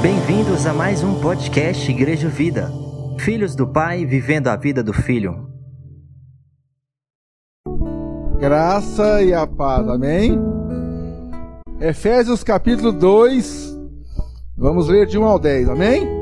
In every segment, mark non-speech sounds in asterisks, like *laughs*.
Bem-vindos a mais um podcast Igreja Vida. Filhos do Pai vivendo a vida do Filho. Graça e a paz, amém? Efésios capítulo 2, vamos ler de 1 ao 10, amém?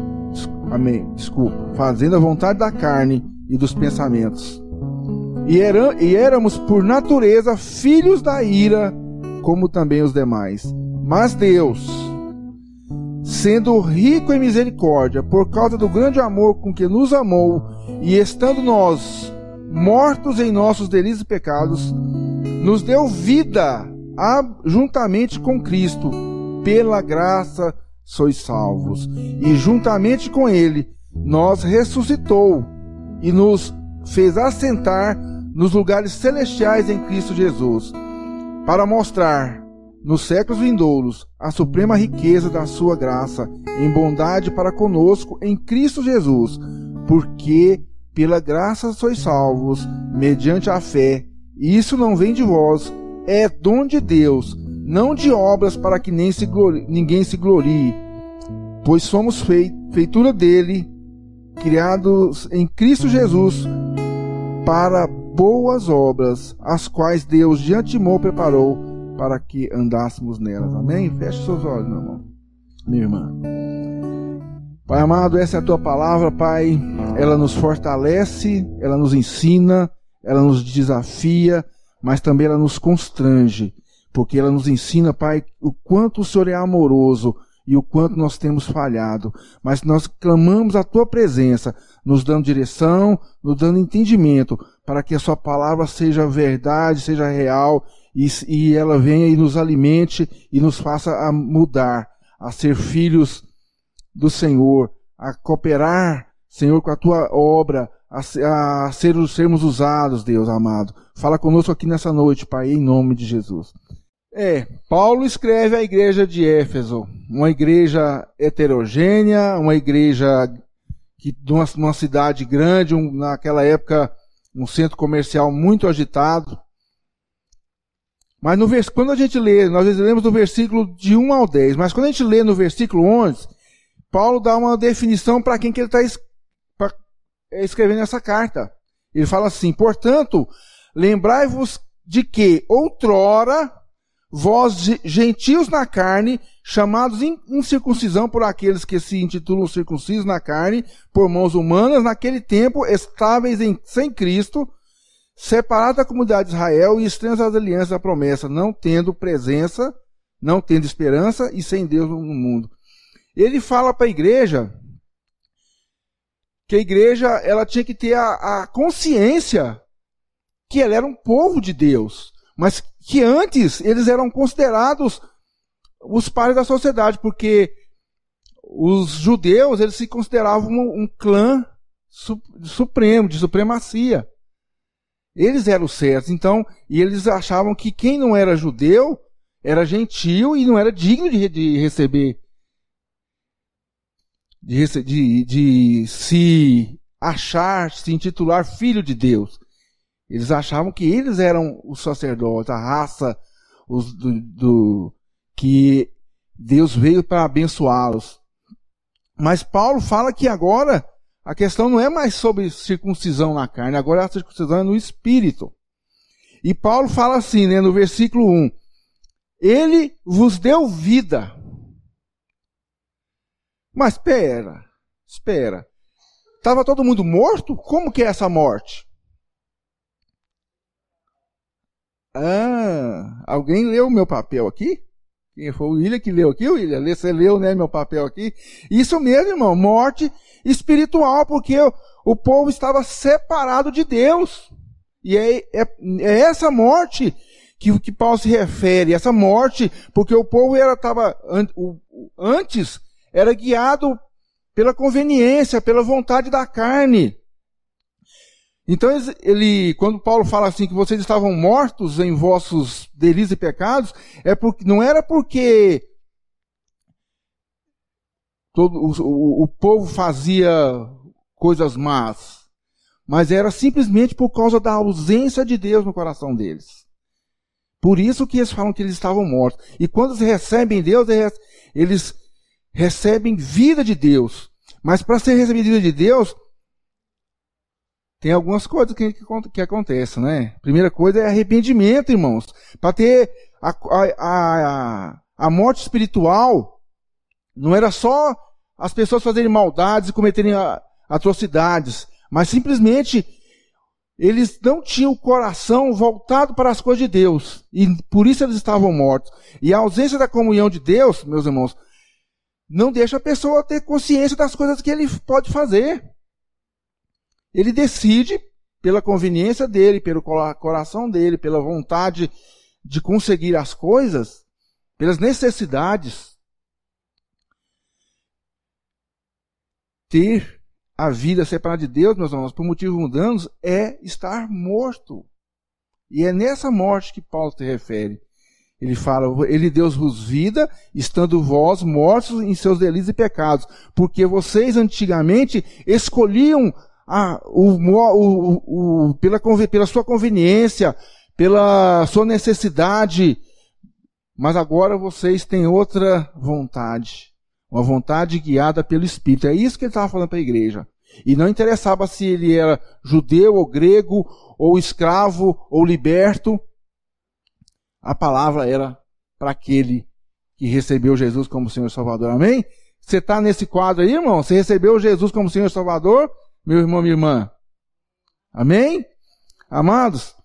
amém, desculpa, fazendo a vontade da carne e dos pensamentos. E, era, e éramos por natureza filhos da ira, como também os demais. Mas Deus, sendo rico em misericórdia, por causa do grande amor com que nos amou, e estando nós mortos em nossos delitos e pecados, nos deu vida juntamente com Cristo. Pela graça sois salvos. E juntamente com Ele nos ressuscitou e nos fez assentar nos lugares celestiais em Cristo Jesus para mostrar nos séculos vindouros a suprema riqueza da sua graça em bondade para conosco em Cristo Jesus, porque pela graça sois salvos mediante a fé. E isso não vem de vós, é dom de Deus, não de obras para que nem se ninguém se glorie, pois somos feitura dele, criados em Cristo Jesus para boas obras, as quais Deus de antemão preparou para que andássemos nelas. Amém? Feche seus olhos, meu irmão. Minha irmã. Pai amado, essa é a tua palavra, Pai. Ela nos fortalece, ela nos ensina, ela nos desafia, mas também ela nos constrange, porque ela nos ensina, Pai, o quanto o Senhor é amoroso e o quanto nós temos falhado, mas nós clamamos a tua presença, nos dando direção, nos dando entendimento, para que a sua palavra seja verdade, seja real e, e ela venha e nos alimente e nos faça a mudar, a ser filhos do Senhor, a cooperar, Senhor, com a tua obra, a, ser, sermos usados, Deus amado. Fala conosco aqui nessa noite, Pai, em nome de Jesus. É, Paulo escreve à igreja de Éfeso, uma igreja heterogênea, uma igreja que numa, numa cidade grande, um, naquela época um centro comercial muito agitado. Mas no quando a gente lê, nós lemos do versículo de 1 ao 10, mas quando a gente lê no versículo 11, Paulo dá uma definição para quem que ele está es... escrevendo essa carta. Ele fala assim: portanto, lembrai-vos de que outrora vós gentios na carne, chamados em incircuncisão por aqueles que se intitulam circuncisos na carne, por mãos humanas, naquele tempo estáveis em, sem Cristo, separados da comunidade de Israel e estranhos às alianças da promessa, não tendo presença, não tendo esperança e sem Deus no mundo. Ele fala para a igreja que a igreja ela tinha que ter a, a consciência que ela era um povo de Deus, mas que antes eles eram considerados os pares da sociedade, porque os judeus eles se consideravam um, um clã su, supremo, de supremacia. Eles eram certos, então, e eles achavam que quem não era judeu era gentil e não era digno de, de receber, de, de, de se achar, se intitular filho de Deus. Eles achavam que eles eram os sacerdotes, a raça os do, do que Deus veio para abençoá-los. Mas Paulo fala que agora a questão não é mais sobre circuncisão na carne, agora a circuncisão é no espírito. E Paulo fala assim, né, no versículo 1: Ele vos deu vida. Mas espera, espera. Estava todo mundo morto? Como que é essa morte? Ah, alguém leu o meu papel aqui? Quem foi o William que leu aqui, William? Você leu, né, meu papel aqui? Isso mesmo, irmão, morte espiritual, porque o povo estava separado de Deus. E é, é, é essa morte que, que Paulo se refere, essa morte, porque o povo era, tava, antes era guiado pela conveniência, pela vontade da carne. Então ele, quando Paulo fala assim que vocês estavam mortos em vossos delitos e pecados, é porque não era porque todo o, o, povo fazia coisas más, mas era simplesmente por causa da ausência de Deus no coração deles. Por isso que eles falam que eles estavam mortos. E quando eles recebem Deus, eles recebem vida de Deus. Mas para ser recebido vida de Deus, tem algumas coisas que, que, que acontecem, né? Primeira coisa é arrependimento, irmãos. Para ter a, a, a, a morte espiritual, não era só as pessoas fazerem maldades e cometerem atrocidades, mas simplesmente eles não tinham o coração voltado para as coisas de Deus, e por isso eles estavam mortos. E a ausência da comunhão de Deus, meus irmãos, não deixa a pessoa ter consciência das coisas que ele pode fazer. Ele decide pela conveniência dele, pelo coração dele, pela vontade de conseguir as coisas, pelas necessidades. Ter a vida separada de Deus, meus irmãos, por motivos mundanos, é estar morto. E é nessa morte que Paulo se refere. Ele fala, ele Deus vos vida, estando vós mortos em seus delitos e pecados, porque vocês antigamente escolhiam a, o, o, o, pela, pela sua conveniência, pela sua necessidade, mas agora vocês têm outra vontade. Uma vontade guiada pelo Espírito. É isso que ele estava falando para a igreja. E não interessava se ele era judeu ou grego, ou escravo, ou liberto. A palavra era para aquele que recebeu Jesus como Senhor Salvador. Amém? Você está nesse quadro aí, irmão? Você recebeu Jesus como Senhor Salvador? Meu irmão, minha irmã. Amém? Amados,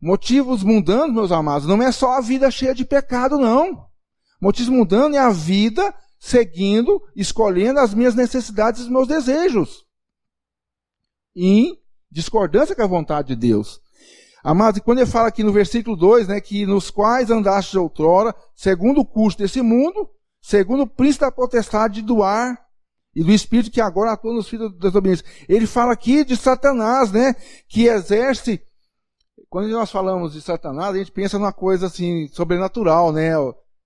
motivos mundanos, meus amados, não é só a vida cheia de pecado, não. Motivo mundano é a vida seguindo, escolhendo as minhas necessidades e os meus desejos. Em discordância com a vontade de Deus. Amados, e quando ele fala aqui no versículo 2, né, que nos quais andaste outrora, segundo o curso desse mundo, segundo o príncipe da potestade do ar e do espírito que agora atua nos filhos da desobediência. Ele fala aqui de Satanás, né, que exerce quando nós falamos de Satanás, a gente pensa numa coisa assim sobrenatural, né?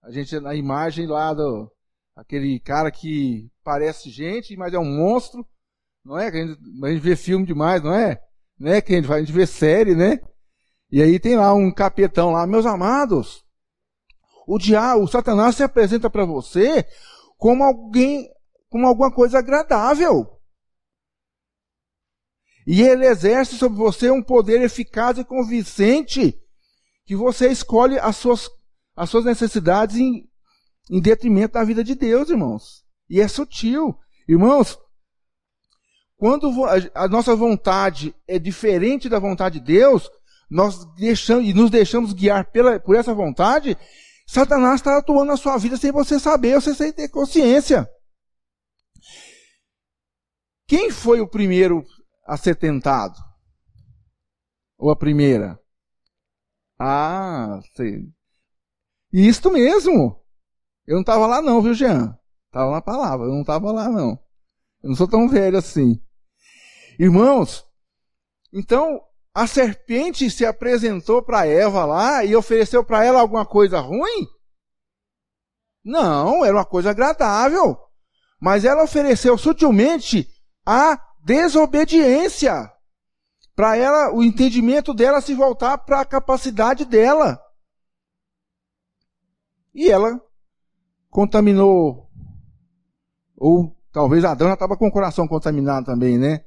A gente na imagem lá do aquele cara que parece gente, mas é um monstro, não é? A gente, a gente vê filme demais, não é? Né? Que a gente, a gente vê série, né? E aí tem lá um capetão lá, meus amados. O diabo, o Satanás se apresenta para você como alguém, como alguma coisa agradável. E ele exerce sobre você um poder eficaz e convincente que você escolhe as suas as suas necessidades em, em detrimento da vida de Deus, irmãos. E é sutil. Irmãos, quando a nossa vontade é diferente da vontade de Deus, nós deixamos e nos deixamos guiar pela, por essa vontade, Satanás está atuando na sua vida sem você saber, sem ter consciência. Quem foi o primeiro a ser tentado? Ou a primeira? Ah, sei. Isto mesmo. Eu não estava lá não, viu, Jean? Estava na palavra, eu não estava lá não. Eu não sou tão velho assim. Irmãos, então a serpente se apresentou para Eva lá e ofereceu para ela alguma coisa ruim? Não, era uma coisa agradável. Mas ela ofereceu sutilmente a desobediência. Para ela, o entendimento dela se voltar para a capacidade dela. E ela contaminou, ou talvez Adão já estava com o coração contaminado também, né?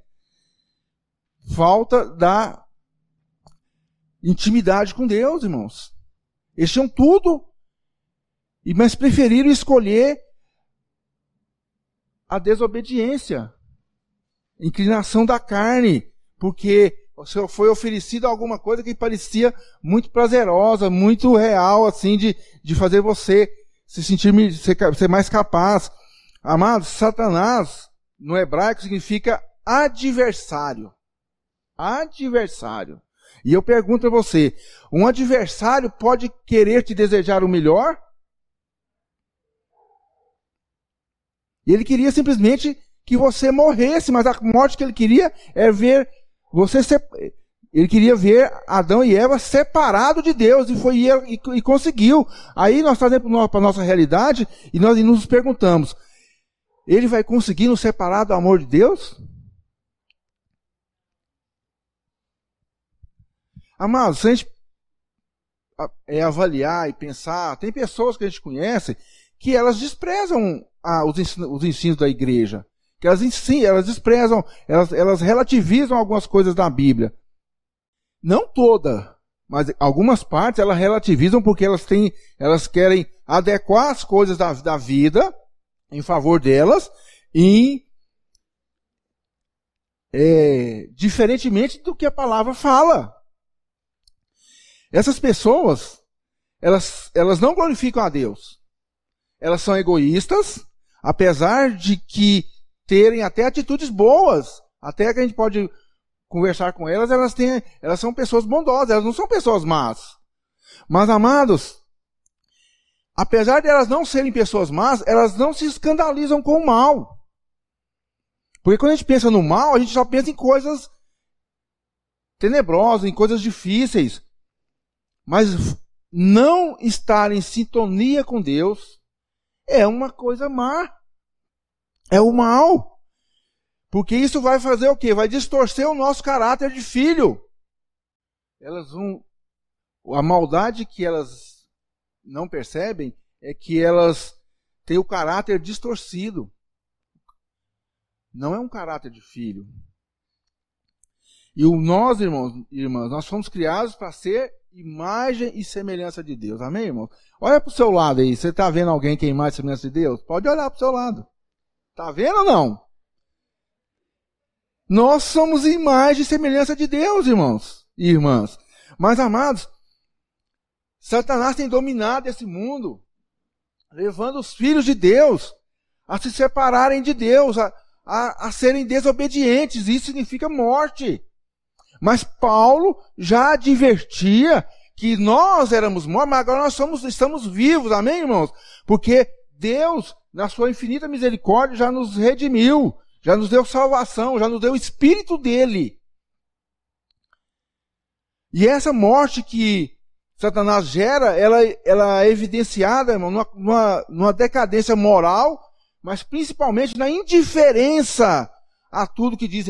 Falta da intimidade com Deus, irmãos. Eles tinham tudo, mas preferiram escolher a desobediência, inclinação da carne, porque foi oferecido alguma coisa que parecia muito prazerosa, muito real, assim, de, de fazer você se sentir ser, mais capaz. Amados, Satanás, no hebraico, significa adversário. Adversário. E eu pergunto a você: um adversário pode querer te desejar o melhor? E ele queria simplesmente que você morresse, mas a morte que ele queria é ver você ele queria ver Adão e Eva separados de Deus e foi e, e conseguiu. Aí nós trazemos para a nossa realidade e nós nos perguntamos: ele vai conseguir nos separar do amor de Deus? Amados, se a gente é, avaliar e pensar, tem pessoas que a gente conhece que elas desprezam os, os, ensinos, da igreja. Que elas, ensinam, elas desprezam, elas, elas relativizam algumas coisas da Bíblia. Não toda, mas algumas partes elas relativizam porque elas têm, elas querem adequar as coisas da, da vida em favor delas e é, diferentemente do que a palavra fala. Essas pessoas, elas, elas não glorificam a Deus. Elas são egoístas, apesar de que terem até atitudes boas, até que a gente pode conversar com elas, elas têm, elas são pessoas bondosas, elas não são pessoas más. Mas amados, apesar de elas não serem pessoas más, elas não se escandalizam com o mal. Porque quando a gente pensa no mal, a gente só pensa em coisas tenebrosas, em coisas difíceis. Mas não estar em sintonia com Deus é uma coisa má. É o mal. Porque isso vai fazer o quê? Vai distorcer o nosso caráter de filho. Elas vão. A maldade que elas não percebem é que elas têm o caráter distorcido. Não é um caráter de filho. E o nós, irmãos, irmãs, nós fomos criados para ser imagem e semelhança de Deus. Amém, irmão? Olha para o seu lado aí. Você está vendo alguém que é imagem e semelhança de Deus? Pode olhar para o seu lado. Está vendo ou não? Nós somos imagem e semelhança de Deus, irmãos e irmãs. Mas, amados, Satanás tem dominado esse mundo, levando os filhos de Deus a se separarem de Deus, a, a, a serem desobedientes. Isso significa morte. Mas Paulo já advertia que nós éramos mortos, mas agora nós somos, estamos vivos, amém, irmãos? Porque Deus, na sua infinita misericórdia, já nos redimiu, já nos deu salvação, já nos deu o Espírito dele. E essa morte que Satanás gera, ela, ela é evidenciada, irmão, numa, numa, decadência moral, mas principalmente na indiferença a tudo que diz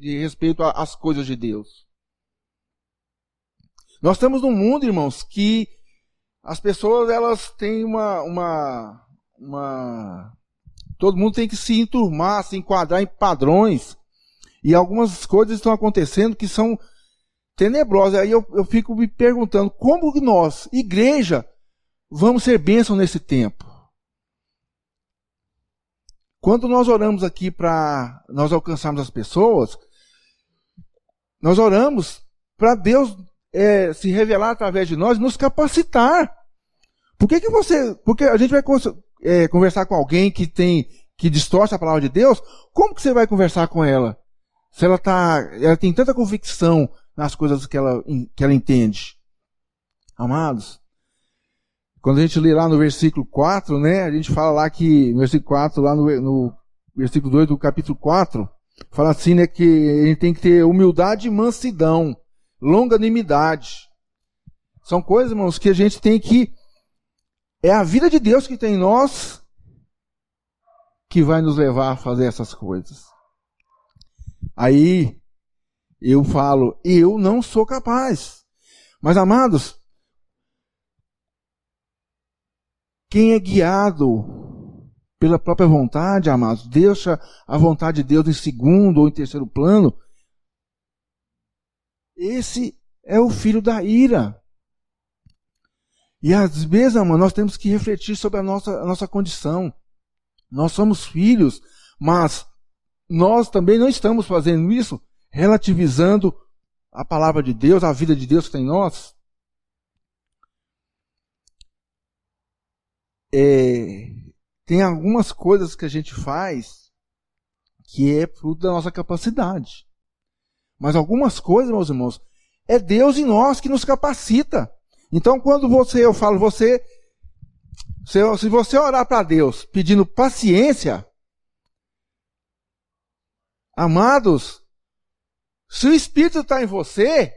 respeito às coisas de Deus. Nós estamos num mundo, irmãos, que as pessoas elas têm uma, uma, uma todo mundo tem que se enturmar, se enquadrar em padrões. E algumas coisas estão acontecendo que são tenebrosas. Aí eu, eu fico me perguntando como nós, igreja, vamos ser bênção nesse tempo. Quando nós oramos aqui para nós alcançarmos as pessoas, nós oramos para Deus é, se revelar através de nós, nos capacitar. Por que, que você. Porque a gente vai é, conversar com alguém que tem que distorce a palavra de Deus, como que você vai conversar com ela? Se ela tá, ela tem tanta convicção nas coisas que ela, que ela entende. Amados, quando a gente lê lá no versículo 4, né, a gente fala lá que, no versículo 4, lá no, no versículo 2 do capítulo 4, fala assim, né, que gente tem que ter humildade e mansidão, longanimidade. São coisas, irmãos, que a gente tem que. É a vida de Deus que tem em nós que vai nos levar a fazer essas coisas. Aí eu falo, eu não sou capaz. Mas amados, Quem é guiado pela própria vontade, amados, deixa a vontade de Deus em segundo ou em terceiro plano, esse é o filho da ira. E às vezes, amados, nós temos que refletir sobre a nossa, a nossa condição. Nós somos filhos, mas nós também não estamos fazendo isso relativizando a palavra de Deus, a vida de Deus que tem em nós. é, tem algumas coisas que a gente faz que é fruto da nossa capacidade. Mas algumas coisas, meus irmãos, é Deus em nós que nos capacita. Então, quando você, eu falo, você, se você orar para Deus pedindo paciência, amados, se o Espírito está em você,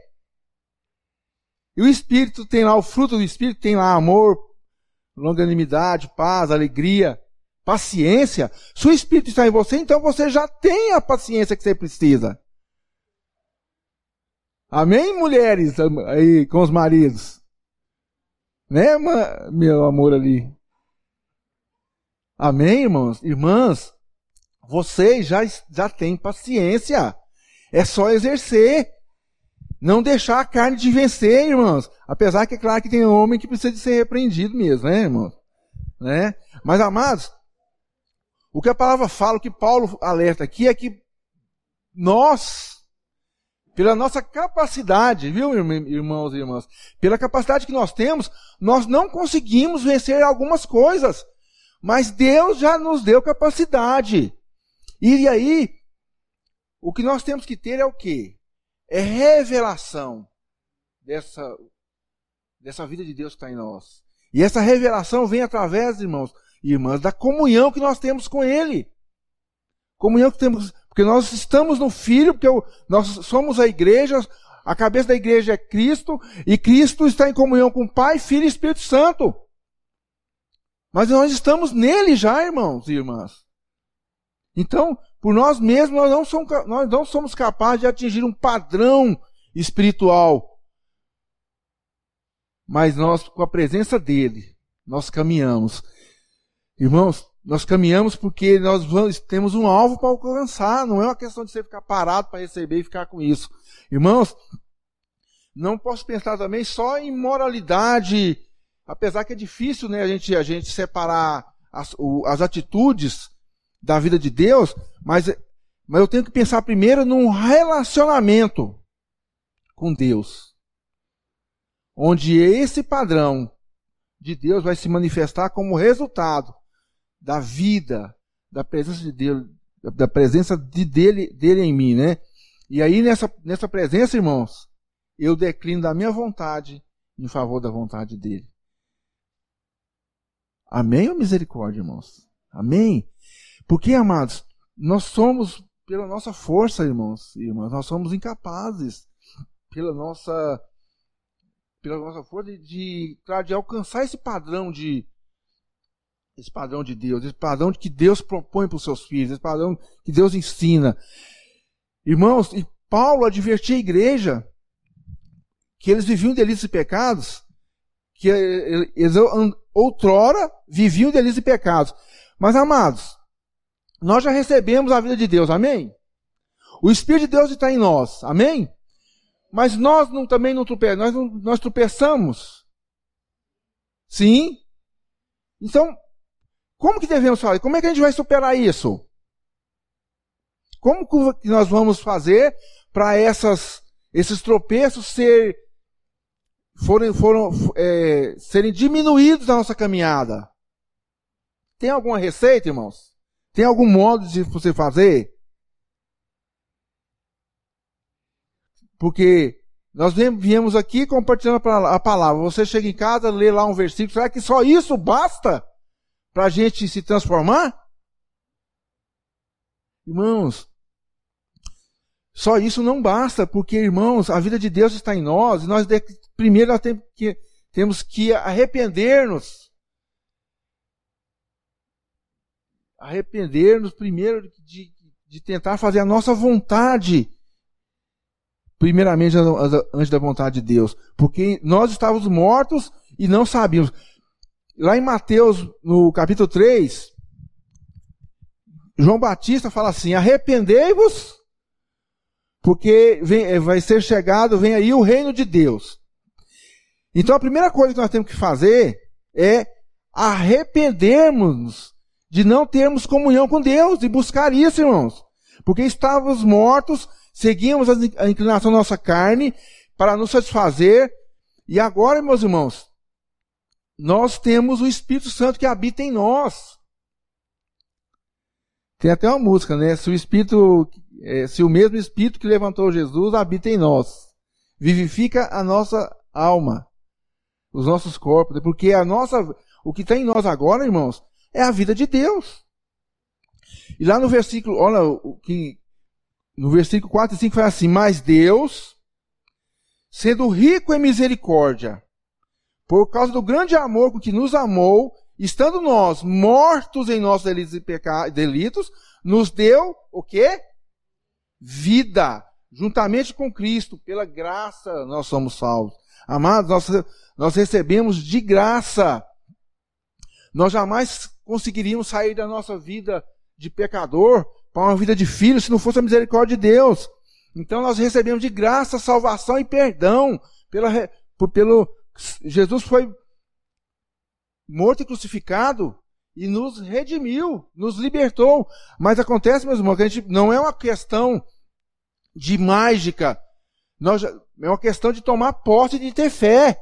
e o Espírito tem lá, o fruto do Espírito tem lá amor, longanimidade, paz, alegria, paciência. Se o Espírito está em você, então você já tem a paciência que você precisa. Amém, mulheres aí com os maridos? Né, meu amor ali? Amém, irmãos? Irmãs, vocês já, já têm paciência. É só exercer. Não deixar a carne de vencer, irmãos. Apesar que é claro que tem homem que precisa de ser repreendido mesmo, né, irmãos? Né? Mas, amados, o que a palavra fala, o que Paulo alerta aqui é que nós, pela nossa capacidade, viu, irmãos e irmãs? Pela capacidade que nós temos, nós não conseguimos vencer algumas coisas. Mas Deus já nos deu capacidade. E aí, o que nós temos que ter é o quê? é revelação dessa, dessa vida de Deus que está em nós. E essa revelação vem através, irmãos e irmãs, da comunhão que nós temos com Ele. Comunhão que temos, porque nós estamos no Filho, porque nós somos a igreja, a cabeça da igreja é Cristo, e Cristo está em comunhão com Pai, Filho e Espírito Santo. Mas nós estamos nele já, irmãos e irmãs. Então, por nós mesmos, nós não, somos, nós não somos capazes de atingir um padrão espiritual. Mas nós, com a presença dele, nós caminhamos. Irmãos, nós caminhamos porque nós vamos, temos um alvo para alcançar. Não é uma questão de você ficar parado para receber e ficar com isso. Irmãos, não posso pensar também só em moralidade, apesar que é difícil né, a, gente, a gente separar as, o, as atitudes da vida de Deus, mas, mas eu tenho que pensar primeiro num relacionamento com Deus. Onde esse padrão de Deus vai se manifestar como resultado da vida, da presença de Deus, da presença de dele, dele em mim, né? E aí nessa, nessa presença, irmãos, eu declino da minha vontade em favor da vontade dele. Amém ou misericórdia, irmãos? Amém? Porque, amados, nós somos, pela nossa força, irmãos e irmãs, nós somos incapazes, pela nossa, pela nossa força de, de, de alcançar esse padrão de, esse padrão de Deus, esse padrão que Deus propõe para os seus filhos, esse padrão que Deus ensina. Irmãos, e Paulo advertia a igreja que eles viviam delitos e pecados, que eles outrora viviam delitos e pecados. Mas, amados, nós já recebemos a vida de Deus, amém? O Espírito de Deus está em nós, amém? Mas nós não, também não tropeçamos, nós, não, nós tropeçamos. Sim? Então, como que devemos fazer? Como é que a gente vai superar isso? Como que nós vamos fazer para esses tropeços ser, forem, foram, é, serem diminuídos na nossa caminhada? Tem alguma receita, irmãos? Tem algum modo de você fazer? Porque nós viemos aqui compartilhando a palavra. Você chega em casa, lê lá um versículo. Será que só isso basta para a gente se transformar? Irmãos, só isso não basta, porque, irmãos, a vida de Deus está em nós. E nós, primeiro, nós temos que, temos que arrepender-nos arrepender-nos primeiro de, de tentar fazer a nossa vontade, primeiramente antes da vontade de Deus, porque nós estávamos mortos e não sabíamos. Lá em Mateus, no capítulo 3, João Batista fala assim: arrependei-vos, porque vem, eh, vai ser chegado, vem aí o reino de Deus. Então a primeira coisa que nós temos que fazer é arrependermos de não termos comunhão com Deus e buscar isso, irmãos. Porque estávamos mortos, seguíamos a inclinação da nossa carne para nos satisfazer. E agora, meus irmãos, nós temos o Espírito Santo que habita em nós. Tem até uma música, né? Se o Espírito, é, se o mesmo Espírito que levantou Jesus habita em nós, vivifica a nossa alma, os nossos corpos, porque a nossa, o que está em nós agora, irmãos, é a vida de Deus. E lá no versículo, olha o que no versículo 4 e 5 fala assim: Mas Deus, sendo rico em misericórdia, por causa do grande amor com que nos amou, estando nós mortos em nossos delitos e delitos, nos deu o quê? Vida, juntamente com Cristo, pela graça nós somos salvos. Amados, nós, nós recebemos de graça. Nós jamais conseguiríamos sair da nossa vida de pecador para uma vida de filho se não fosse a misericórdia de Deus. Então nós recebemos de graça salvação e perdão. Pela, pelo, Jesus foi morto e crucificado e nos redimiu, nos libertou. Mas acontece, meus irmãos, que a gente não é uma questão de mágica. Nós, é uma questão de tomar posse e de ter fé.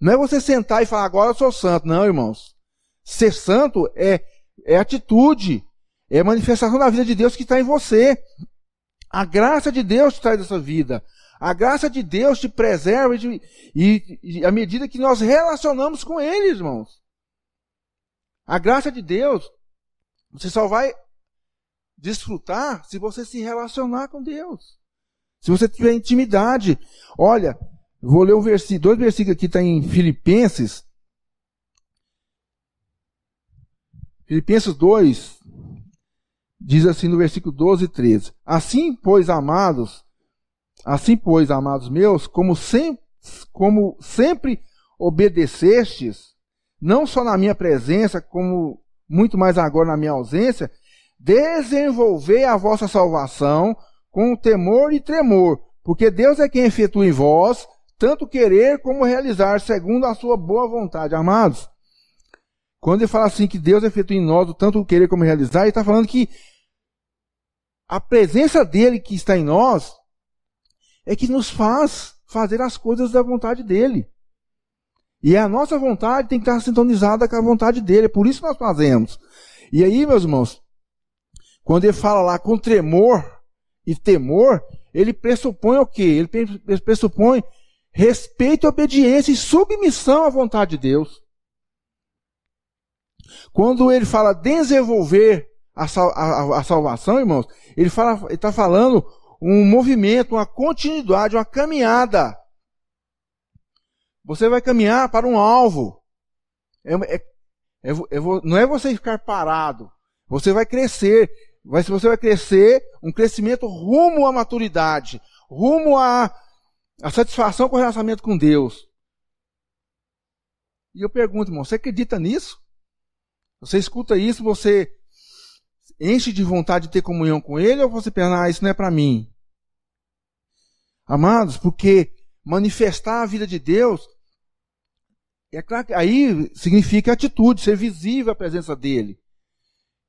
Não é você sentar e falar, agora eu sou santo. Não, irmãos. Ser santo é é atitude, é manifestação da vida de Deus que está em você. A graça de Deus traz essa vida. A graça de Deus te preserva e, e, e à medida que nós relacionamos com Ele, irmãos. A graça de Deus, você só vai desfrutar se você se relacionar com Deus. Se você tiver intimidade. Olha, vou ler um versículo, dois versículos aqui, está em Filipenses, Filipenses 2 diz assim no versículo 12 e 13: Assim, pois, amados, assim, pois, amados meus, como sempre, como sempre obedecestes, não só na minha presença, como muito mais agora na minha ausência, desenvolvei a vossa salvação com temor e tremor, porque Deus é quem efetua em vós tanto querer como realizar segundo a sua boa vontade. Amados, quando ele fala assim que Deus efetua em nós o tanto querer como realizar, ele está falando que a presença dele que está em nós é que nos faz fazer as coisas da vontade dele. E a nossa vontade tem que estar sintonizada com a vontade dele. É por isso que nós fazemos. E aí, meus irmãos, quando ele fala lá com tremor e temor, ele pressupõe o quê? Ele pressupõe respeito, obediência e submissão à vontade de Deus. Quando ele fala desenvolver a, a, a salvação, irmãos, ele está falando um movimento, uma continuidade, uma caminhada. Você vai caminhar para um alvo. É, é, é, é não é você ficar parado. Você vai crescer. Vai, você vai crescer um crescimento rumo à maturidade, rumo à, à satisfação com o relacionamento com Deus. E eu pergunto, irmão, você acredita nisso? Você escuta isso, você enche de vontade de ter comunhão com Ele ou você pensa, ah, isso não é para mim? Amados, porque manifestar a vida de Deus, é claro que aí significa atitude, ser visível a presença dEle.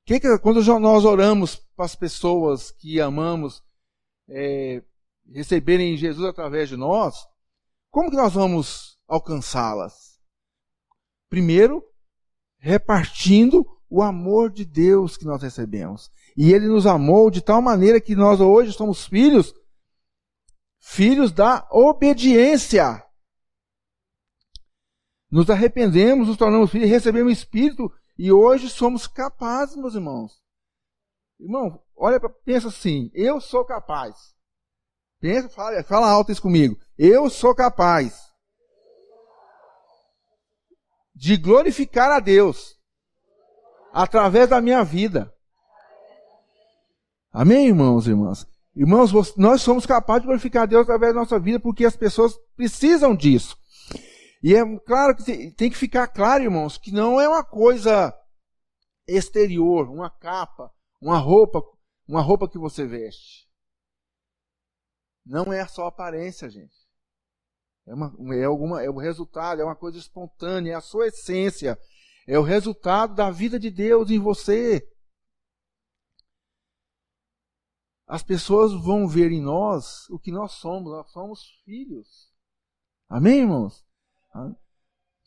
Que que, quando nós oramos para as pessoas que amamos é, receberem Jesus através de nós, como que nós vamos alcançá-las? Primeiro, repartindo o amor de Deus que nós recebemos. E Ele nos amou de tal maneira que nós hoje somos filhos, filhos da obediência. Nos arrependemos, nos tornamos filhos, recebemos o Espírito e hoje somos capazes, meus irmãos. Irmão, olha, pensa assim, eu sou capaz. Pensa, fala, fala alto isso comigo. Eu sou capaz de glorificar a Deus através da minha vida. Amém, irmãos e irmãs? Irmãos, nós somos capazes de glorificar Deus através da nossa vida porque as pessoas precisam disso. E é claro que tem que ficar claro, irmãos, que não é uma coisa exterior, uma capa, uma roupa, uma roupa que você veste. Não é só aparência, gente. É, uma, é, alguma, é o resultado, é uma coisa espontânea, é a sua essência. É o resultado da vida de Deus em você. As pessoas vão ver em nós o que nós somos. Nós somos filhos. Amém, irmãos?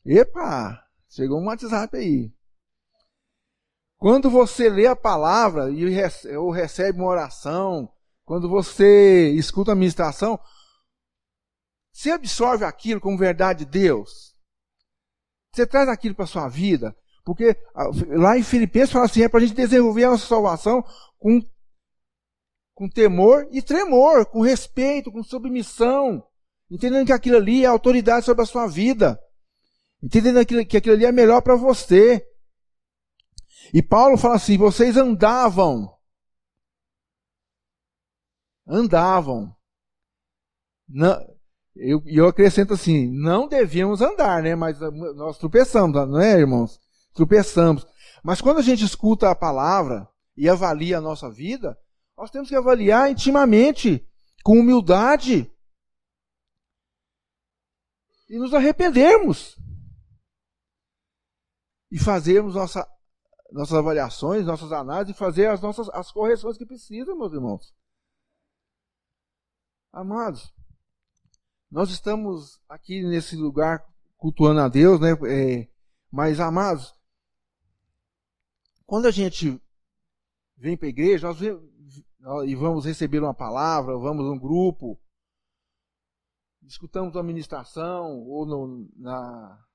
Epa! Chegou um WhatsApp aí. Quando você lê a palavra ou recebe uma oração, quando você escuta a ministração, você absorve aquilo como verdade de Deus. Você traz aquilo para a sua vida. Porque lá em Filipenses fala assim, é para a gente desenvolver a nossa salvação com, com temor e tremor, com respeito, com submissão. Entendendo que aquilo ali é autoridade sobre a sua vida. Entendendo que aquilo ali é melhor para você. E Paulo fala assim: vocês andavam. Andavam. Não, eu, eu acrescento assim: não devíamos andar, né? Mas nós tropeçamos, não é, irmãos? Tropeçamos. Mas quando a gente escuta a palavra e avalia a nossa vida, nós temos que avaliar intimamente, com humildade, e nos arrependermos. E fazermos nossa nossas avaliações, nossas análises e fazer as nossas as correções que precisam, meus irmãos. Amados, nós estamos aqui nesse lugar cultuando a Deus, né? É, mas, amados, quando a gente vem para a igreja, nós e vamos receber uma palavra, vamos um grupo, escutamos uma ministração, ou no, na.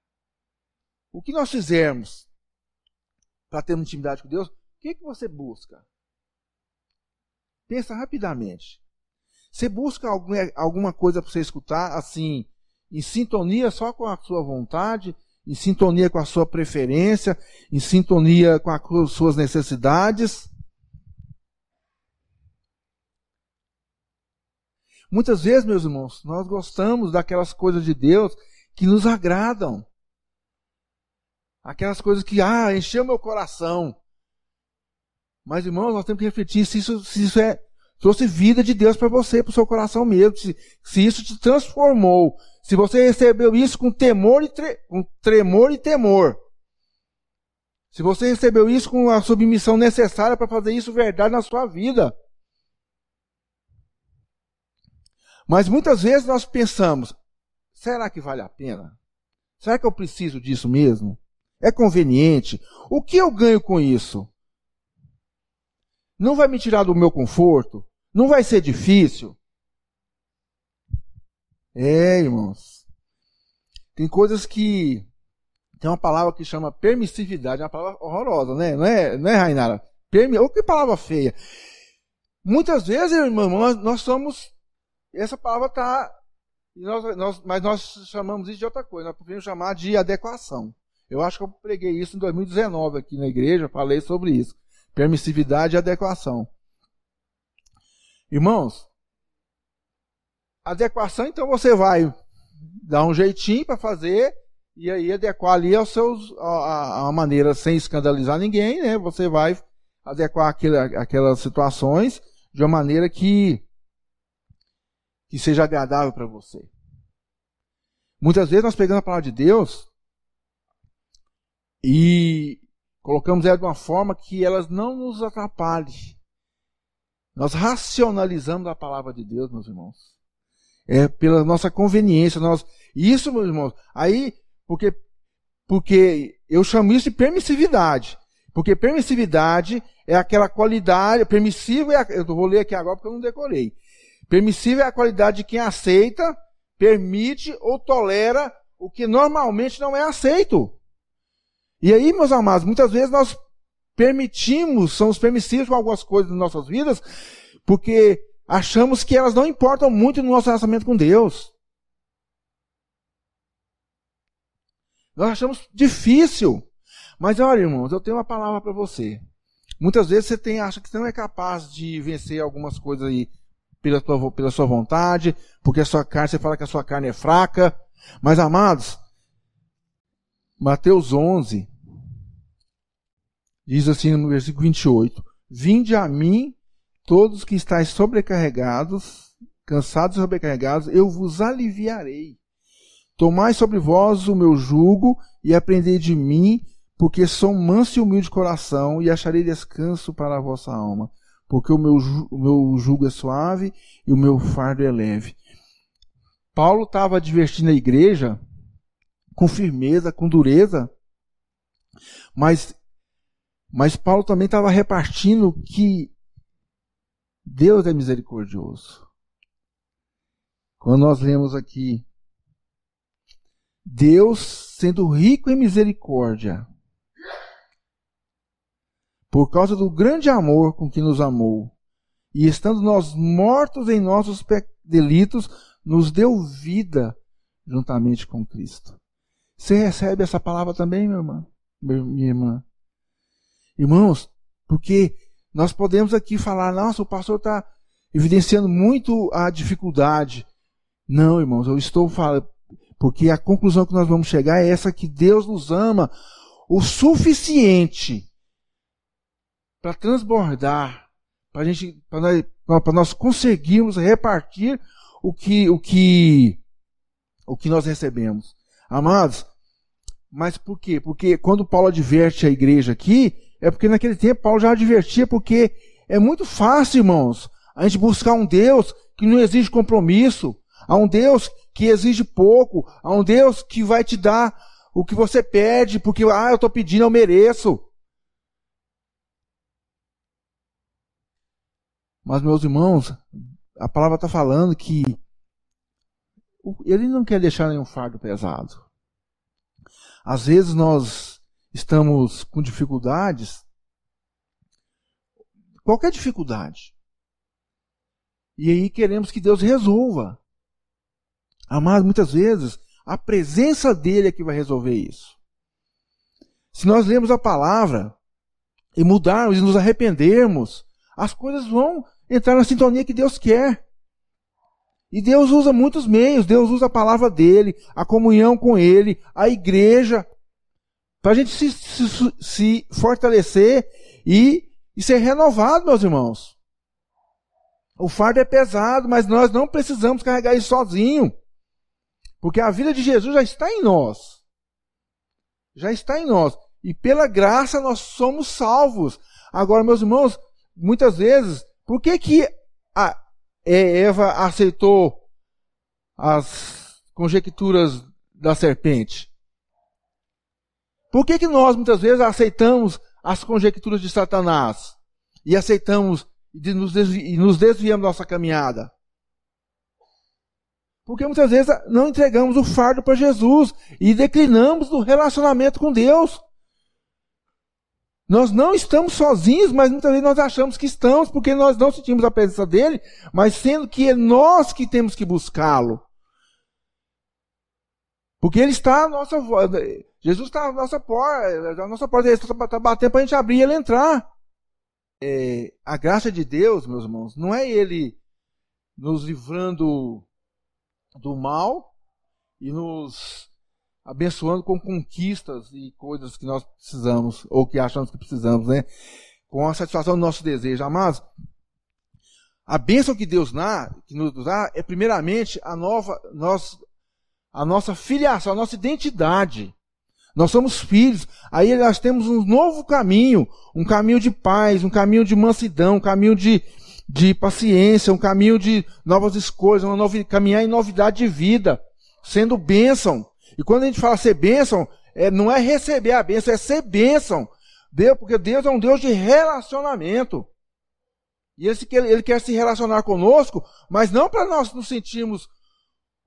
O que nós fizermos para ter uma intimidade com Deus, o que, que você busca? Pensa rapidamente. Você busca alguma, alguma coisa para você escutar, assim, em sintonia só com a sua vontade, em sintonia com a sua preferência, em sintonia com as suas necessidades? Muitas vezes, meus irmãos, nós gostamos daquelas coisas de Deus que nos agradam. Aquelas coisas que, ah, encheu meu coração. Mas, irmãos, nós temos que refletir se isso, se isso é, trouxe vida de Deus para você, para o seu coração mesmo. Se, se, isso te transformou. Se você recebeu isso com temor e tre, com tremor e temor. Se você recebeu isso com a submissão necessária para fazer isso verdade na sua vida. Mas muitas vezes nós pensamos: será que vale a pena? Será que eu preciso disso mesmo? É conveniente? O que eu ganho com isso? Não vai me tirar do meu conforto? Não vai ser difícil? É, irmãos. Tem coisas que. Tem uma palavra que chama permissividade, é uma palavra horrorosa, né? Não é, não é Rainara? Permi... Oh, que palavra feia. Muitas vezes, irmão, nós, nós somos. Essa palavra está. Mas nós chamamos isso de outra coisa. Nós podemos chamar de adequação. Eu acho que eu preguei isso em 2019 aqui na igreja, falei sobre isso. Permissividade e adequação. Irmãos, adequação, então você vai dar um jeitinho para fazer e aí adequar ali aos seus a, a, maneira sem escandalizar ninguém, né? Você vai adequar aquelas situações de uma maneira que que seja agradável para você. Muitas vezes nós pegamos a palavra de Deus e colocamos ela de uma forma que elas não nos atrapalhem. Nós racionalizamos a palavra de Deus, meus irmãos. É pela nossa conveniência. Nós, isso, meus irmãos, aí, porque, porque eu chamo isso de permissividade. Porque permissividade é aquela qualidade, permissivo é, a, eu vou ler aqui agora porque eu não decorei. Permissivo é a qualidade de quem aceita, permite ou tolera o que normalmente não é aceito. E aí, meus amados, muitas vezes nós permitimos, somos permissivos com algumas coisas nas nossas vidas, porque achamos que elas não importam muito no nosso relacionamento com Deus. Nós achamos difícil. Mas olha, irmãos, eu tenho uma palavra para você. Muitas vezes você tem, acha que você não é capaz de vencer algumas coisas aí pela, tua, pela sua vontade, porque a sua carne, você fala que a sua carne é fraca. Mas, amados, Mateus 11 diz assim no versículo 28: Vinde a mim, todos que estáis sobrecarregados, cansados e sobrecarregados, eu vos aliviarei. Tomai sobre vós o meu jugo e aprendei de mim, porque sou manso e humilde de coração, e acharei descanso para a vossa alma, porque o meu, o meu jugo é suave e o meu fardo é leve. Paulo estava advertindo a igreja com firmeza, com dureza, mas Mas Paulo também estava repartindo que Deus é misericordioso. Quando nós lemos aqui, Deus sendo rico em misericórdia, por causa do grande amor com que nos amou, e estando nós mortos em nossos delitos, nos deu vida juntamente com Cristo. Você recebe essa palavra também? Minha irmã? Irmãos, porque nós podemos aqui falar, nossa, o pastor está evidenciando muito a dificuldade. Não, irmãos, eu estou falando, porque a conclusão que nós vamos chegar é essa que Deus nos ama o suficiente para transbordar, para gente, para nós, nós conseguirmos repartir o que, o que, o que nós recebemos. Amados, mas por quê? Porque quando Paulo adverte a igreja aqui, é porque naquele tempo Paulo já advertia, porque é muito fácil, irmãos, a gente buscar um Deus que não exige compromisso, a um Deus que exige pouco, a um Deus que vai te dar o que você pede, porque, ah, eu estou pedindo, eu mereço. Mas, meus irmãos, a palavra está falando que ele não quer deixar nenhum fardo pesado. Às vezes nós estamos com dificuldades, qualquer dificuldade, e aí queremos que Deus resolva. Amado, muitas vezes a presença dele é que vai resolver isso. Se nós lermos a palavra e mudarmos e nos arrependermos, as coisas vão entrar na sintonia que Deus quer. E Deus usa muitos meios. Deus usa a palavra dele, a comunhão com ele, a igreja, para a gente se, se, se fortalecer e, e ser renovado, meus irmãos. O fardo é pesado, mas nós não precisamos carregar isso sozinho. Porque a vida de Jesus já está em nós. Já está em nós. E pela graça nós somos salvos. Agora, meus irmãos, muitas vezes, por que que a, é, Eva aceitou as conjecturas da serpente? Por que, que nós muitas vezes aceitamos as conjecturas de Satanás e aceitamos e nos, desvi nos desviamos da nossa caminhada? Porque muitas vezes não entregamos o fardo para Jesus e declinamos do relacionamento com Deus. Nós não estamos sozinhos, mas muitas vezes nós achamos que estamos, porque nós não sentimos a presença dele, mas sendo que é nós que temos que buscá-lo. Porque ele está à nossa Jesus está à nossa porta, à nossa porta, ele está batendo para a gente abrir e ele entrar. É, a graça de Deus, meus irmãos, não é ele nos livrando do mal e nos abençoando com conquistas e coisas que nós precisamos, ou que achamos que precisamos, né? Com a satisfação do nosso desejo. Amados, a bênção que Deus dá, que nos dá, é primeiramente a nova, nós, a nossa filiação, a nossa identidade. Nós somos filhos. Aí nós temos um novo caminho, um caminho de paz, um caminho de mansidão, um caminho de, de paciência, um caminho de novas escolhas, uma caminhar em novidade de vida, sendo bênção. E quando a gente fala ser bênção, é, não é receber a bênção, é ser bênção. Deus, porque Deus é um Deus de relacionamento. E ele, ele quer se relacionar conosco, mas não para nós nos sentirmos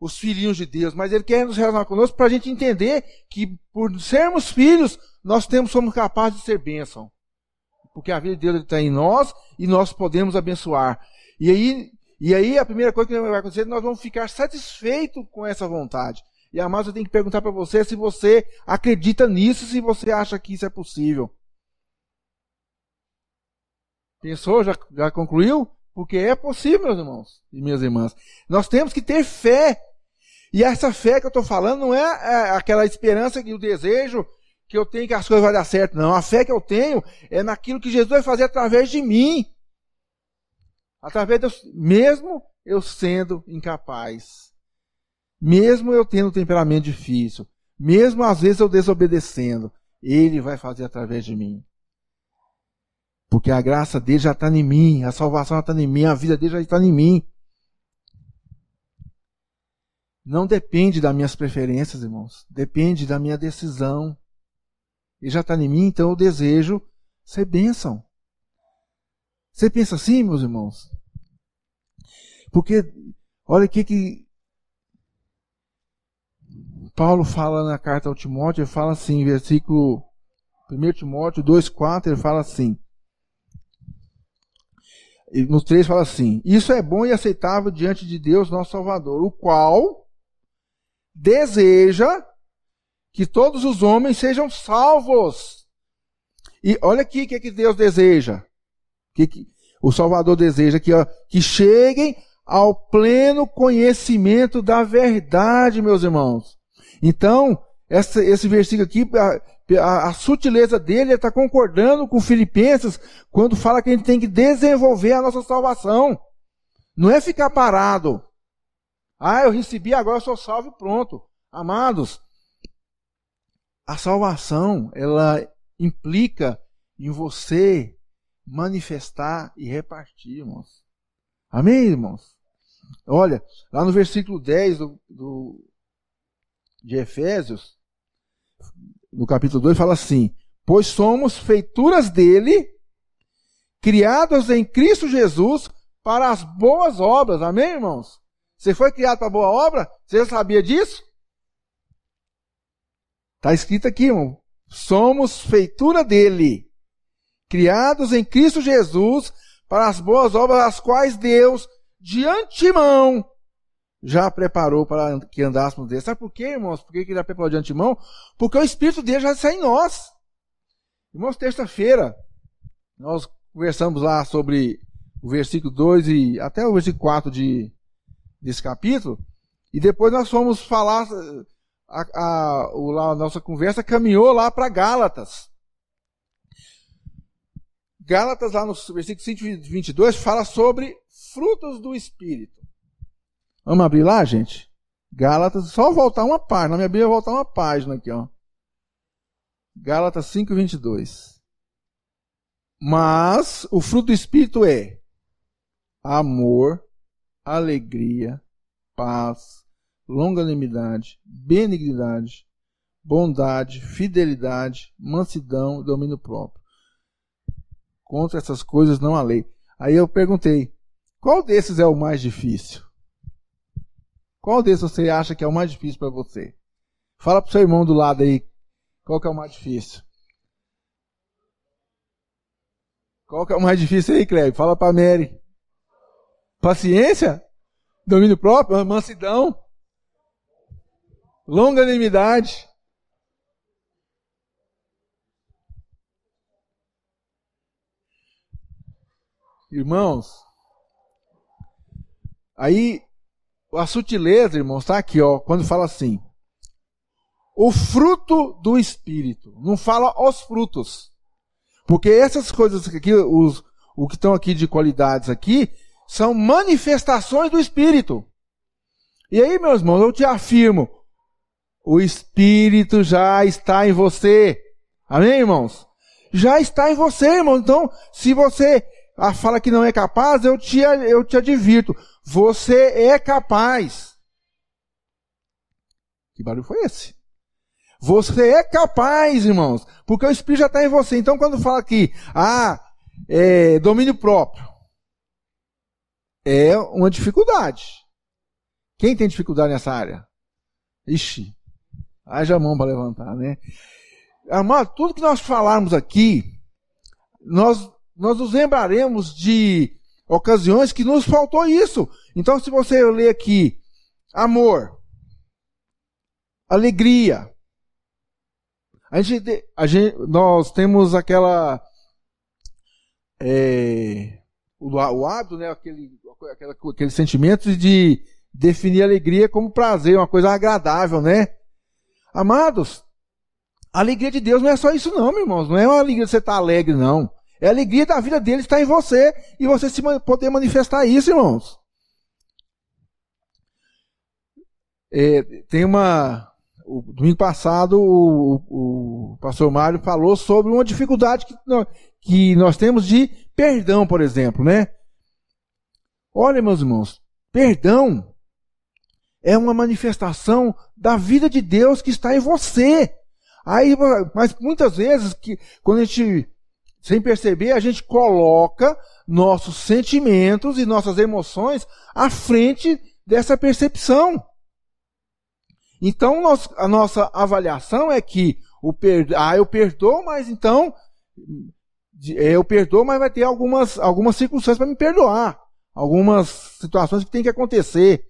os filhinhos de Deus, mas Ele quer nos relacionar conosco para a gente entender que por sermos filhos, nós temos, somos capazes de ser bênção. Porque a vida de Deus está em nós e nós podemos abençoar. E aí, e aí a primeira coisa que vai acontecer, é nós vamos ficar satisfeitos com essa vontade. E amados, eu tenho que perguntar para você se você acredita nisso, se você acha que isso é possível. Pensou? Já, já concluiu? Porque é possível, meus irmãos e minhas irmãs. Nós temos que ter fé. E essa fé que eu estou falando não é, é aquela esperança e o desejo que eu tenho que as coisas vão dar certo. Não. A fé que eu tenho é naquilo que Jesus vai fazer através de mim. Através de mesmo eu sendo incapaz. Mesmo eu tendo um temperamento difícil, mesmo às vezes eu desobedecendo, Ele vai fazer através de mim. Porque a graça dele já está em mim, a salvação já está em mim, a vida dele já está em mim. Não depende das minhas preferências, irmãos. Depende da minha decisão. Ele já está em mim, então eu desejo ser bênção. Você pensa assim, meus irmãos? Porque, olha o que Paulo fala na carta ao Timóteo, ele fala assim, versículo 1 Timóteo 2,4, ele fala assim. No 3 fala assim: Isso é bom e aceitável diante de Deus, nosso Salvador, o qual deseja que todos os homens sejam salvos. E olha aqui o que, é que Deus deseja. Que, que o Salvador deseja que, ó, que cheguem ao pleno conhecimento da verdade, meus irmãos. Então, essa, esse versículo aqui, a, a, a sutileza dele está concordando com Filipenses quando fala que a gente tem que desenvolver a nossa salvação. Não é ficar parado. Ah, eu recebi, agora eu sou salvo pronto. Amados, a salvação, ela implica em você manifestar e repartir, irmãos. Amém, irmãos? Olha, lá no versículo 10 do, do, de Efésios, no capítulo 2, fala assim: Pois somos feituras dele, criados em Cristo Jesus para as boas obras. Amém, irmãos? Você foi criado para boa obra? Você sabia disso? Está escrito aqui, irmão. Somos feitura dele, criados em Cristo Jesus para as boas obras, as quais Deus, de antemão, já preparou para que andássemos dele. Sabe por quê, irmãos? Por que ele já preparou de antemão? Porque o Espírito dele já está em nós. Irmãos, terça-feira, nós conversamos lá sobre o versículo 2 e até o versículo 4 de, desse capítulo. E depois nós fomos falar, a, a, a nossa conversa caminhou lá para Gálatas. Gálatas, lá no versículo 122, fala sobre frutos do Espírito. Vamos abrir lá, gente? Gálatas, só voltar uma página. Na minha Bíblia, voltar uma página aqui, ó. Gálatas 5, 22. Mas o fruto do Espírito é amor, alegria, paz, longanimidade, benignidade, bondade, fidelidade, mansidão e domínio próprio. Contra essas coisas não há lei. Aí eu perguntei: qual desses é o mais difícil? Qual desses você acha que é o mais difícil para você? Fala pro seu irmão do lado aí. Qual que é o mais difícil? Qual que é o mais difícil aí, Cleber? Fala para Mary. Paciência? Domínio próprio? Mansidão? Longanimidade? Irmãos, aí a sutileza, irmãos, está aqui, ó, quando fala assim: o fruto do Espírito. Não fala os frutos. Porque essas coisas aqui, os, o que estão aqui de qualidades aqui, são manifestações do Espírito. E aí, meus irmãos, eu te afirmo, o Espírito já está em você. Amém, irmãos? Já está em você, irmão. Então, se você fala que não é capaz, eu te, eu te advirto. Você é capaz. Que barulho foi esse? Você é capaz, irmãos, porque o Espírito já está em você. Então, quando fala aqui, ah, é, domínio próprio, é uma dificuldade. Quem tem dificuldade nessa área? Ixi, haja mão para levantar, né? Amado, tudo que nós falarmos aqui, nós, nós nos lembraremos de ocasiões que nos faltou isso. Então, se você ler aqui, amor, alegria, a gente, a gente, nós temos aquela é, o, o hábito, né, aquele, aquela, aquele sentimento de definir alegria como prazer, uma coisa agradável, né? Amados, a alegria de Deus não é só isso, não, meus irmãos. Não é uma alegria de você estar alegre, não. É a alegria da vida dele estar em você e você se poder manifestar isso, irmãos. É, tem uma. O domingo passado, o, o, pastor Mário falou sobre uma dificuldade que que nós temos de perdão, por exemplo, né? Olha, meus irmãos, perdão é uma manifestação da vida de Deus que está em você. Aí, mas muitas vezes, que, quando a gente sem perceber, a gente coloca nossos sentimentos e nossas emoções à frente dessa percepção. Então, nós, a nossa avaliação é que o per, ah, eu perdoo, mas então eu perdoo, mas vai ter algumas, algumas circunstâncias para me perdoar. Algumas situações que tem que acontecer.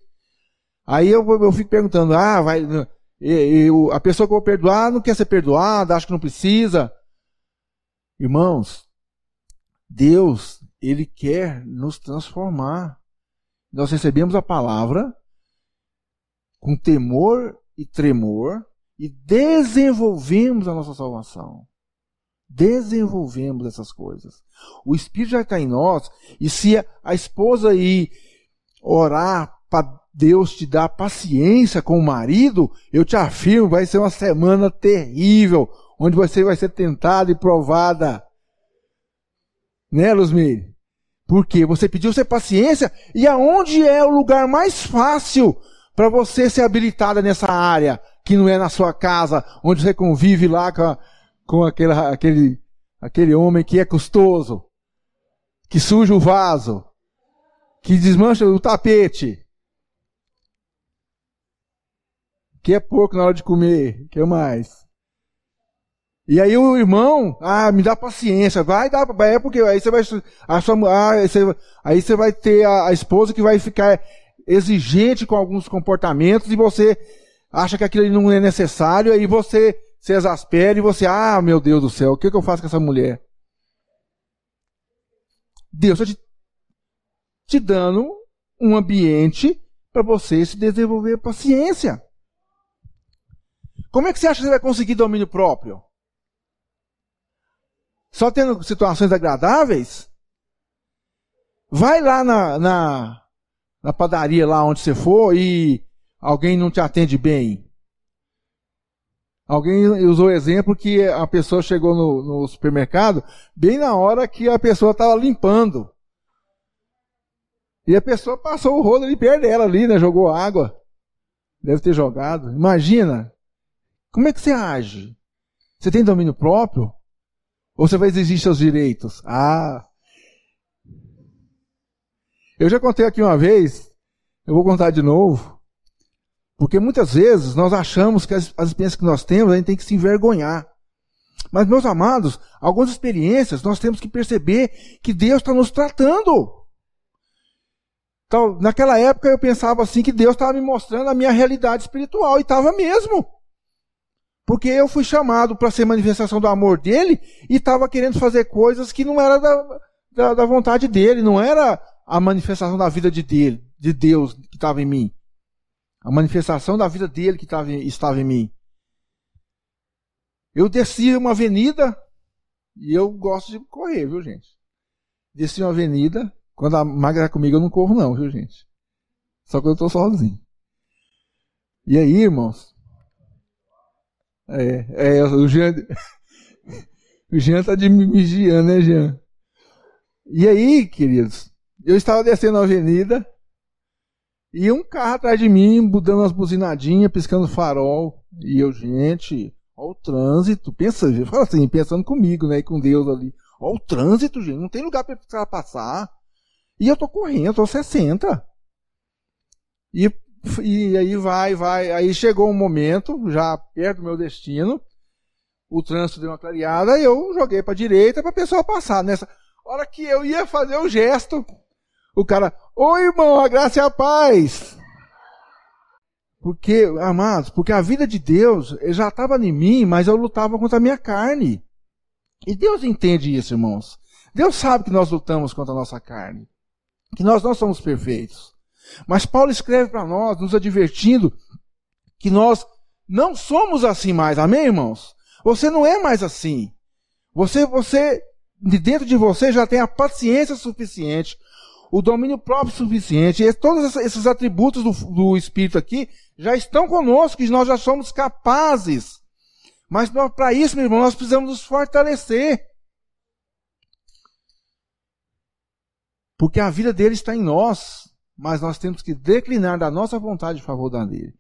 Aí eu, eu fico perguntando, ah, vai, eu, a pessoa que eu vou perdoar não quer ser perdoada, acha que não precisa. Irmãos, Deus, Ele quer nos transformar. Nós recebemos a palavra com temor e tremor e desenvolvemos a nossa salvação desenvolvemos essas coisas. O Espírito já está em nós, e se a esposa ir orar para Deus te dar paciência com o marido, eu te afirmo, vai ser uma semana terrível, onde você vai ser tentada e provada. Né, Luzmire? Porque você pediu ser paciência, e aonde é o lugar mais fácil para você ser habilitada nessa área, que não é na sua casa, onde você convive lá com a, com aquele, aquele, aquele homem que é custoso, que suja o vaso, que desmancha o tapete, que é pouco na hora de comer, que é mais. E aí o irmão, ah, me dá paciência, vai dar, é porque aí você vai, a sua, ah, você, aí você vai ter a, a esposa que vai ficar exigente com alguns comportamentos e você acha que aquilo não é necessário, aí você se exaspera e você, ah, meu Deus do céu, o que, que eu faço com essa mulher? Deus está te, te dando um ambiente para você se desenvolver paciência. Como é que você acha que você vai conseguir domínio próprio? Só tendo situações agradáveis? Vai lá na, na, na padaria lá onde você for e alguém não te atende bem. Alguém usou o exemplo que a pessoa chegou no, no supermercado bem na hora que a pessoa estava limpando. E a pessoa passou o rolo ali perto dela ali, né? Jogou água. Deve ter jogado. Imagina. Como é que você age? Você tem domínio próprio? Ou você vai exigir seus direitos? Ah. Eu já contei aqui uma vez, eu vou contar de novo. Porque muitas vezes nós achamos que as, as experiências que nós temos, a gente tem que se envergonhar. Mas, meus amados, algumas experiências nós temos que perceber que Deus está nos tratando. Então, naquela época eu pensava assim que Deus estava me mostrando a minha realidade espiritual, e estava mesmo. Porque eu fui chamado para ser manifestação do amor dele e estava querendo fazer coisas que não era da, da, da, vontade dele, não era a manifestação da vida de, dele, de Deus que estava em mim. A manifestação da vida dele que estava, estava em mim. Eu desci uma avenida e eu gosto de correr, viu, gente? Desci uma avenida. Quando a magra tá comigo, eu não corro, não, viu, gente? Só quando eu estou sozinho. E aí, irmãos? É, é o Jean. *laughs* o Jean tá de vigiando, né, Jean? E aí, queridos? Eu estava descendo a avenida e um carro atrás de mim, dando umas buzinadinhas, piscando farol. E eu, gente, ó o trânsito. Pensa, fala assim, pensando comigo, né? E com Deus ali. Ó o trânsito, gente. Não tem lugar para passar. E eu tô correndo, tô 60. E, e aí vai, vai. Aí chegou um momento, já perto do meu destino. O trânsito deu uma clareada eu joguei para direita para a pessoa passar. Nessa hora que eu ia fazer o gesto, o cara, ô irmão, a graça e a paz. Porque, amados, porque a vida de Deus já estava em mim, mas eu lutava contra a minha carne. E Deus entende isso, irmãos. Deus sabe que nós lutamos contra a nossa carne. Que nós não somos perfeitos. Mas Paulo escreve para nós, nos advertindo que nós não somos assim mais. Amém, irmãos? Você não é mais assim. Você, você, de dentro de você já tem a paciência suficiente o domínio próprio suficiente, e todos esses atributos do, do Espírito aqui já estão conosco, e nós já somos capazes. Mas para isso, meu irmão, nós precisamos nos fortalecer. Porque a vida dele está em nós, mas nós temos que declinar da nossa vontade em favor da dele.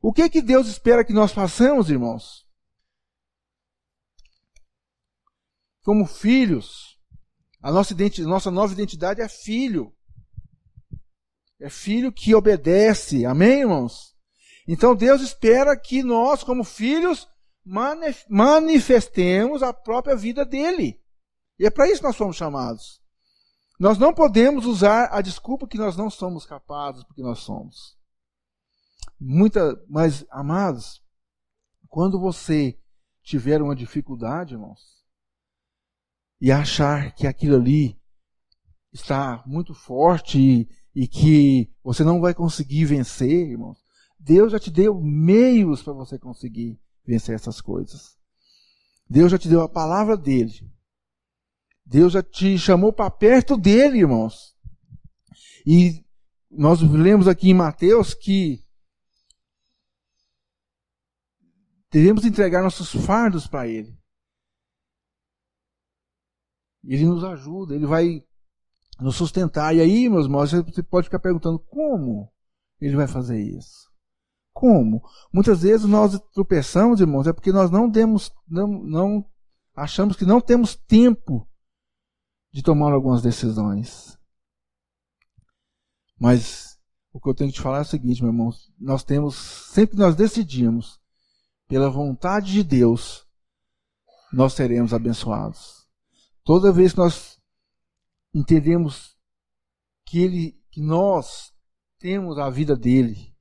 O que que Deus espera que nós façamos, irmãos? como filhos. A nossa, nossa nova identidade é filho. É filho que obedece. Amém, irmãos? Então Deus espera que nós, como filhos, manifestemos a própria vida dele. E é para isso que nós somos chamados. Nós não podemos usar a desculpa que nós não somos capazes, porque nós somos. Muita, mas amados, quando você tiver uma dificuldade, irmãos, e achar que aquilo ali está muito forte e, e que você não vai conseguir vencer, irmãos, Deus já te deu meios para você conseguir vencer essas coisas. Deus já te deu a palavra dele. Deus já te chamou para perto dele, irmãos. E nós lemos aqui em Mateus que devemos entregar nossos fardos para ele. Ele nos ajuda, ele vai nos sustentar. E aí, meus irmãos, você pode ficar perguntando como ele vai fazer isso. Como? Muitas vezes nós tropeçamos, irmãos, é porque nós não demos, não, não achamos que não temos tempo de tomar algumas decisões. Mas o que eu tenho que te falar é o seguinte, meu irmão, nós temos, sempre que nós decidimos pela vontade de Deus, nós seremos abençoados. Toda vez que nós entendemos que ele, que nós temos a vida dele,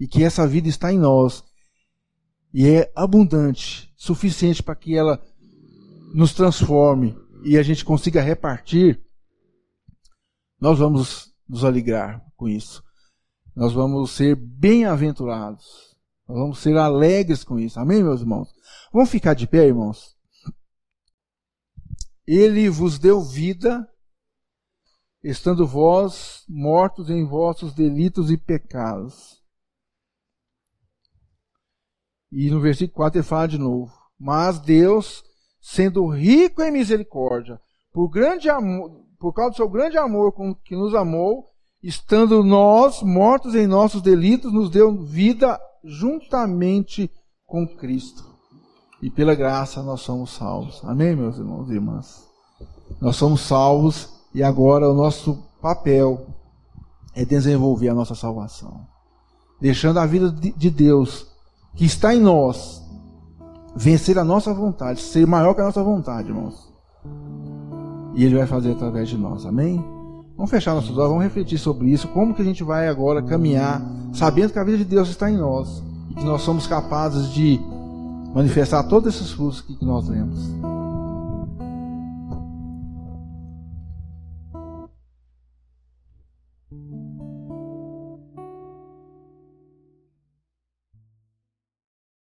e que essa vida está em nós e é abundante, suficiente para que ela nos transforme e a gente consiga repartir, nós vamos nos alegrar com isso. Nós vamos ser bem-aventurados. Nós vamos ser alegres com isso. Amém, meus irmãos? Vamos ficar de pé, irmãos? Ele vos deu vida, estando vós mortos em vossos delitos e pecados. E no versículo 4 ele fala de novo. Mas Deus, sendo rico em misericórdia, por, grande amor, por causa do seu grande amor com que nos amou, estando nós mortos em nossos delitos, nos deu vida juntamente com Cristo. E pela graça nós somos salvos. Amém, meus irmãos e irmãs? Nós somos salvos e agora o nosso papel é desenvolver a nossa salvação. Deixando a vida de Deus que está em nós vencer a nossa vontade, ser maior que a nossa vontade, irmãos. E Ele vai fazer através de nós, amém? Vamos fechar nossos olhos, vamos refletir sobre isso, como que a gente vai agora caminhar, sabendo que a vida de Deus está em nós e que nós somos capazes de manifestar todos esses frutos que nós lemos.